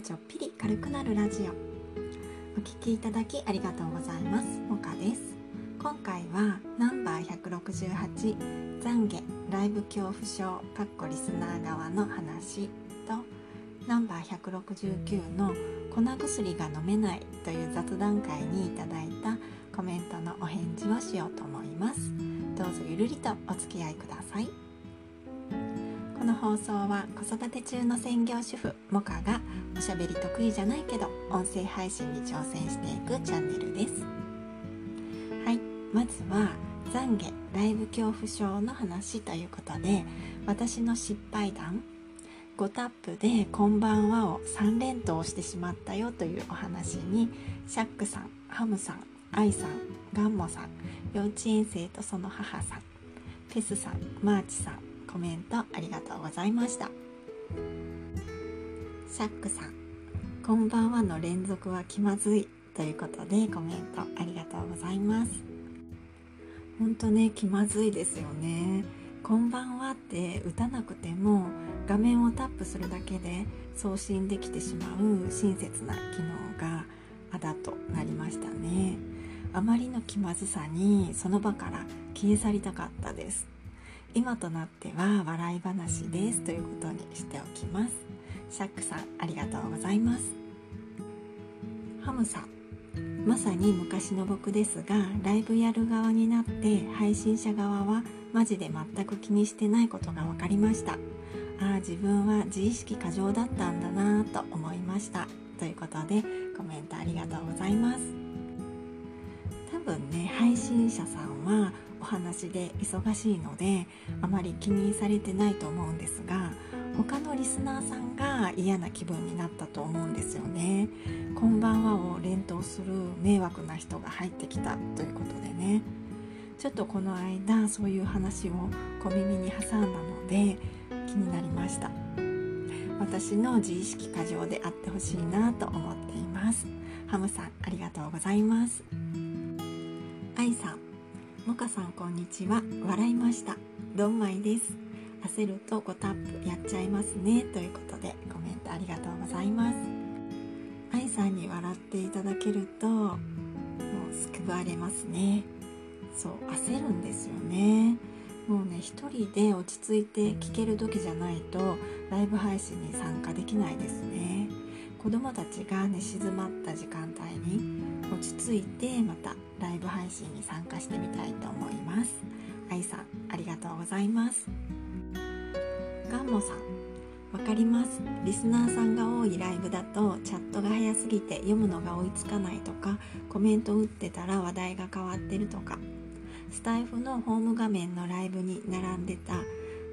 がちょっぴり軽くなるラジオ。お聴きいただきありがとうございます。もかです。今回はナンバー168懺悔ライブ恐怖症かっこリスナー側の話とナンバー169の粉薬が飲めないという雑談会にいただいたコメントのお返事をしようと思います。どうぞゆるりとお付き合いください。この放送は子育て中の専業主婦モカがおしゃべり得意じゃないけど音声配信に挑戦していくチャンネルです。はいまずは懺悔ライブ恐怖症の話ということで私の失敗談。5タップで「こんばんは」を3連投してしまったよというお話にシャックさんハムさんアイさんガンモさん幼稚園生とその母さんペスさんマーチさんコメントありがとうございました。シャックさんこんばんはの連続は気まずいということでコメントありがとうございます。本当ね気まずいですよね。こんばんはって打たなくても画面をタップするだけで送信できてしまう親切な機能があだとなりましたね。あまりの気まずさにその場から消え去りたかったです。今となっては笑い話ですということにしておきます。シャックさんありがとうございます。ハムさんまさに昔の僕ですがライブやる側になって配信者側はマジで全く気にしてないことが分かりました。ああ自分は自意識過剰だったんだなと思いました。ということでコメントありがとうございます。分ね配信者さんはお話で忙しいのであまり気にされてないと思うんですが他のリスナーさんが嫌な気分になったと思うんですよね。こんばんはを連投する迷惑な人が入ってきたということでね。ちょっとこの間そういう話を小耳に挟んだので気になりました。私の自意識過剰であってほしいなと思っています。ハムさんありがとうございます。愛さんもかさんこんにちは。笑いました。どんまいです。焦ると5タップやっちゃいますね。ということでコメントありがとうございます。愛さんに笑っていただけるともう救われますね。そう焦るんですよね。もうね一人で落ち着いて聞ける時じゃないとライブ配信に参加できないですね。子供たちが寝静まった時間帯に落ち着いてまたライブ配信に参加してみたいと思います。愛さんありがとうございます。ガンモさんわかります。リスナーさんが多いライブだとチャットが早すぎて読むのが追いつかないとかコメント打ってたら話題が変わってるとか。スタイフのホーム画面のライブに並んでた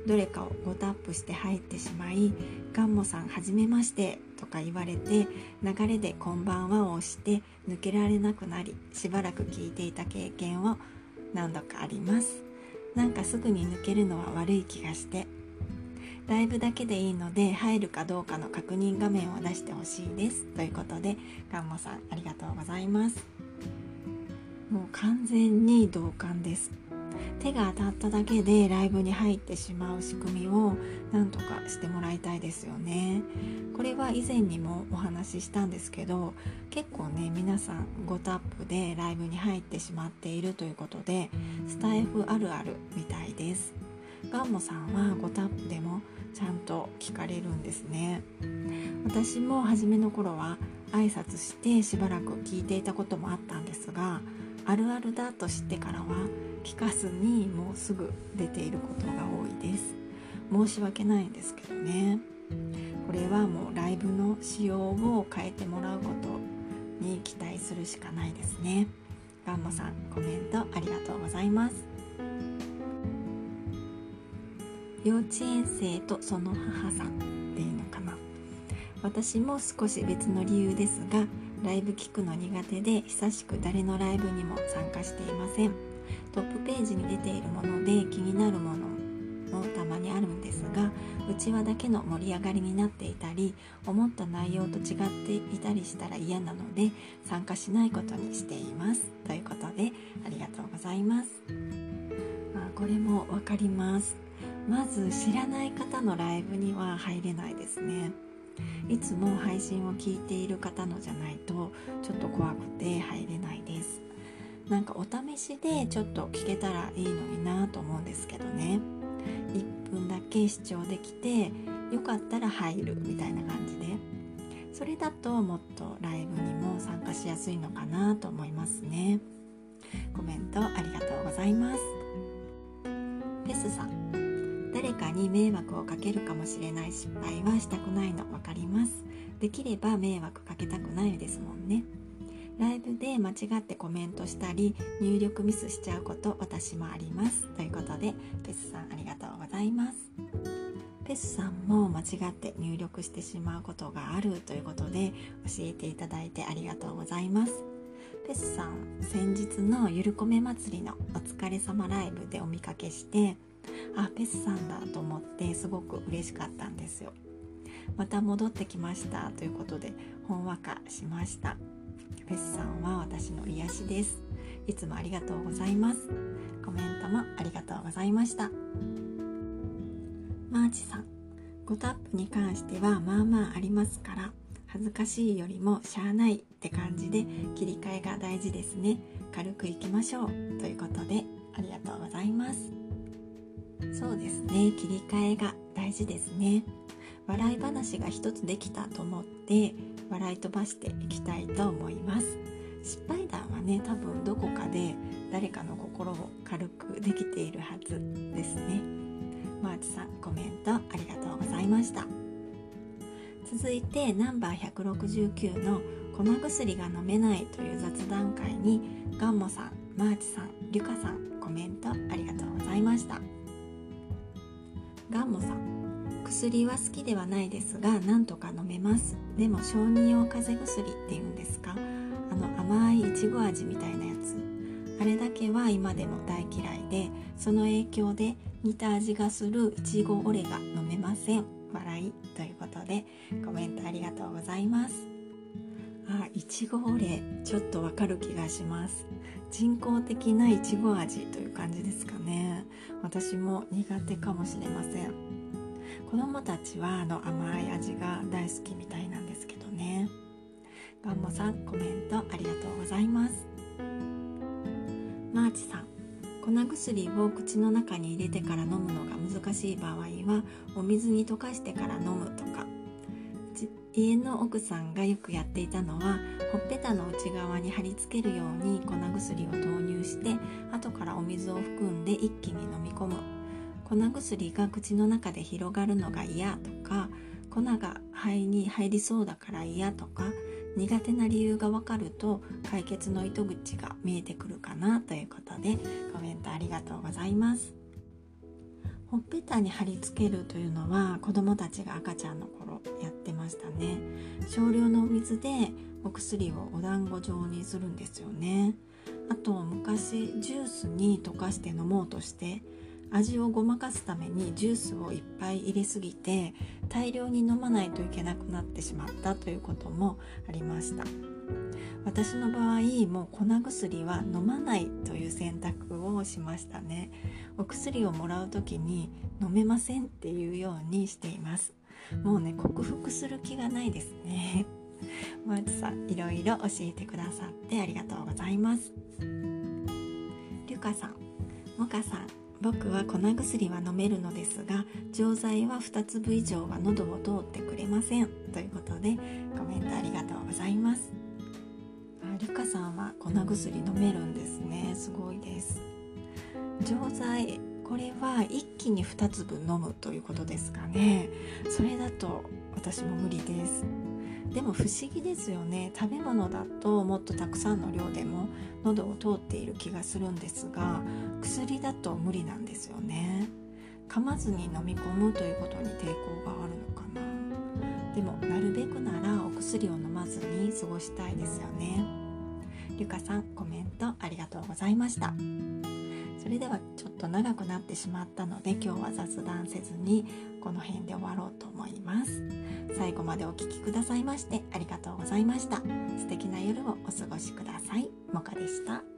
どれかを5タップして入ってしまい「ガンモさんはじめまして」とか言われて流れで「こんばんは」を押して抜けられなくなりしばらく聞いていた経験を何度かあります。なんかすぐに抜けるのは悪い気がしてライブだけでいいので入るかどうかの確認画面を出してほしいです。ということでガンモさんありがとうございます。もう完全に同感です。手が当たっただけでライブに入ってしまう仕組みをなんとかしてもらいたいですよね。これは以前にもお話ししたんですけど結構ね皆さん5タップでライブに入ってしまっているということでスタイフあるあるみたいです。ガンモさんは5タップでもちゃんと聞かれるんですね。私も初めの頃は挨拶してしばらく聞いていたこともあったんですがあるあるだと知ってからは聞かずにもうすぐ出ていることが多いです。申し訳ないんですけどね。これはもうライブの仕様を変えてもらうことに期待するしかないですね。ガンモさんコメントありがとうございます。幼稚園生とその母さんでいいのかな。私も少し別の理由ですがライブ聞くの苦手で久しく誰のライブにも参加していません。トップページに出ているもので気になるものもたまにあるんですがうちわだけの盛り上がりになっていたり思った内容と違っていたりしたら嫌なので参加しないことにしています。ということでありがとうございます、まあ、これも分かります。まず知らない方のライブには入れないですね。いつも配信を聞いている方のじゃないとちょっと怖くて入れないです。なんかお試しでちょっと聞けたらいいのになと思うんですけどね。1分だけ視聴できてよかったら入るみたいな感じで。それだともっとライブにも参加しやすいのかなと思いますね。コメントありがとうございます。フェスさん。誰かに迷惑をかけるかもしれない失敗はしたくないの。分かります。できれば迷惑かけたくないですもんね。ライブで間違ってコメントしたり入力ミスしちゃうこと私もあります。ということでペスさんありがとうございます。ペスさんも間違って入力してしまうことがあるということで教えていただいてありがとうございます。ペスさん先日のゆるこめ祭りのお疲れ様ライブでお見かけしてあペスさんだと思ってすごく嬉しかったんですよ。また戻ってきました。ということでほんわかしました。フェスさんは私の癒しです。いつもありがとうございます。コメントもありがとうございました。マーチさん5タップに関してはまあまあありますから恥ずかしいよりもしゃあないって感じで切り替えが大事ですね。軽くいきましょう。ということでありがとうございます。そうですね。切り替えが大事ですね。笑い話が一つできたと思って笑い飛ばしていきたいと思います。失敗談はね多分どこかで誰かの心を軽くできているはずですね。マーチさんコメントありがとうございました。続いてナンバー169の粉薬が飲めないという雑談会にガンモさんマーチさんリュカさんコメントありがとうございました。ガンモさん。薬は好きではないですがなんとか飲めます。でも小児用風邪薬っていうんですか？あの甘いいちご味みたいなやつ。あれだけは今でも大嫌いでその影響で似た味がするいちごオレが飲めません。笑いということでコメントありがとうございます。あいちごオレちょっとわかる気がします。人工的ないちご味という感じですかね。私も苦手かもしれません。子供たちはあの甘い味が大好きみたいなんですけどね。ガンモさんコメントありがとうございます。マーチさん粉薬を口の中に入れてから飲むのが難しい場合はお水に溶かしてから飲むとか。家の奥さんがよくやっていたのはほっぺたの内側に貼り付けるように粉薬を投入して後からお水を含んで一気に飲み込む。粉薬が口の中で広がるのが嫌とか粉が肺に入りそうだから嫌とか苦手な理由がわかると解決の糸口が見えてくるかなということでコメントありがとうございます。ほっぺたに貼り付けるというのは子供たちが赤ちゃんの頃やってましたね。少量のお水でお薬をお団子状にするんですよね。あと昔ジュースに溶かして飲もうとして味をごまかすためにジュースをいっぱい入れすぎて大量に飲まないといけなくなってしまったということもありました。私の場合もう粉薬は飲まないという選択をしましたね。お薬をもらう時に飲めませんっていうようにしています。もうね克服する気がないですね。マーチさんいろいろ教えてくださってありがとうございます。リュカさんモカさん。僕は粉薬は飲めるのですが錠剤は2粒以上は喉を通ってくれません。ということでコメントありがとうございます。あリカさんは粉薬飲めるんですね。すごいです。錠剤これは一気に2粒飲むということですかね。それだと私も無理です。でも不思議ですよね。食べ物だともっとたくさんの量でも喉を通っている気がするんですが薬だと無理なんですよね。噛まずに飲み込むということに抵抗があるのかな。でもなるべくならお薬を飲まずに過ごしたいですよね。りゅかさんコメントありがとうございました。それではちょっと長くなってしまったので今日は雑談せずにこの辺で終わろうと思います。最後までお聴きくださいましてありがとうございました。素敵な夜をお過ごしください。もかでした。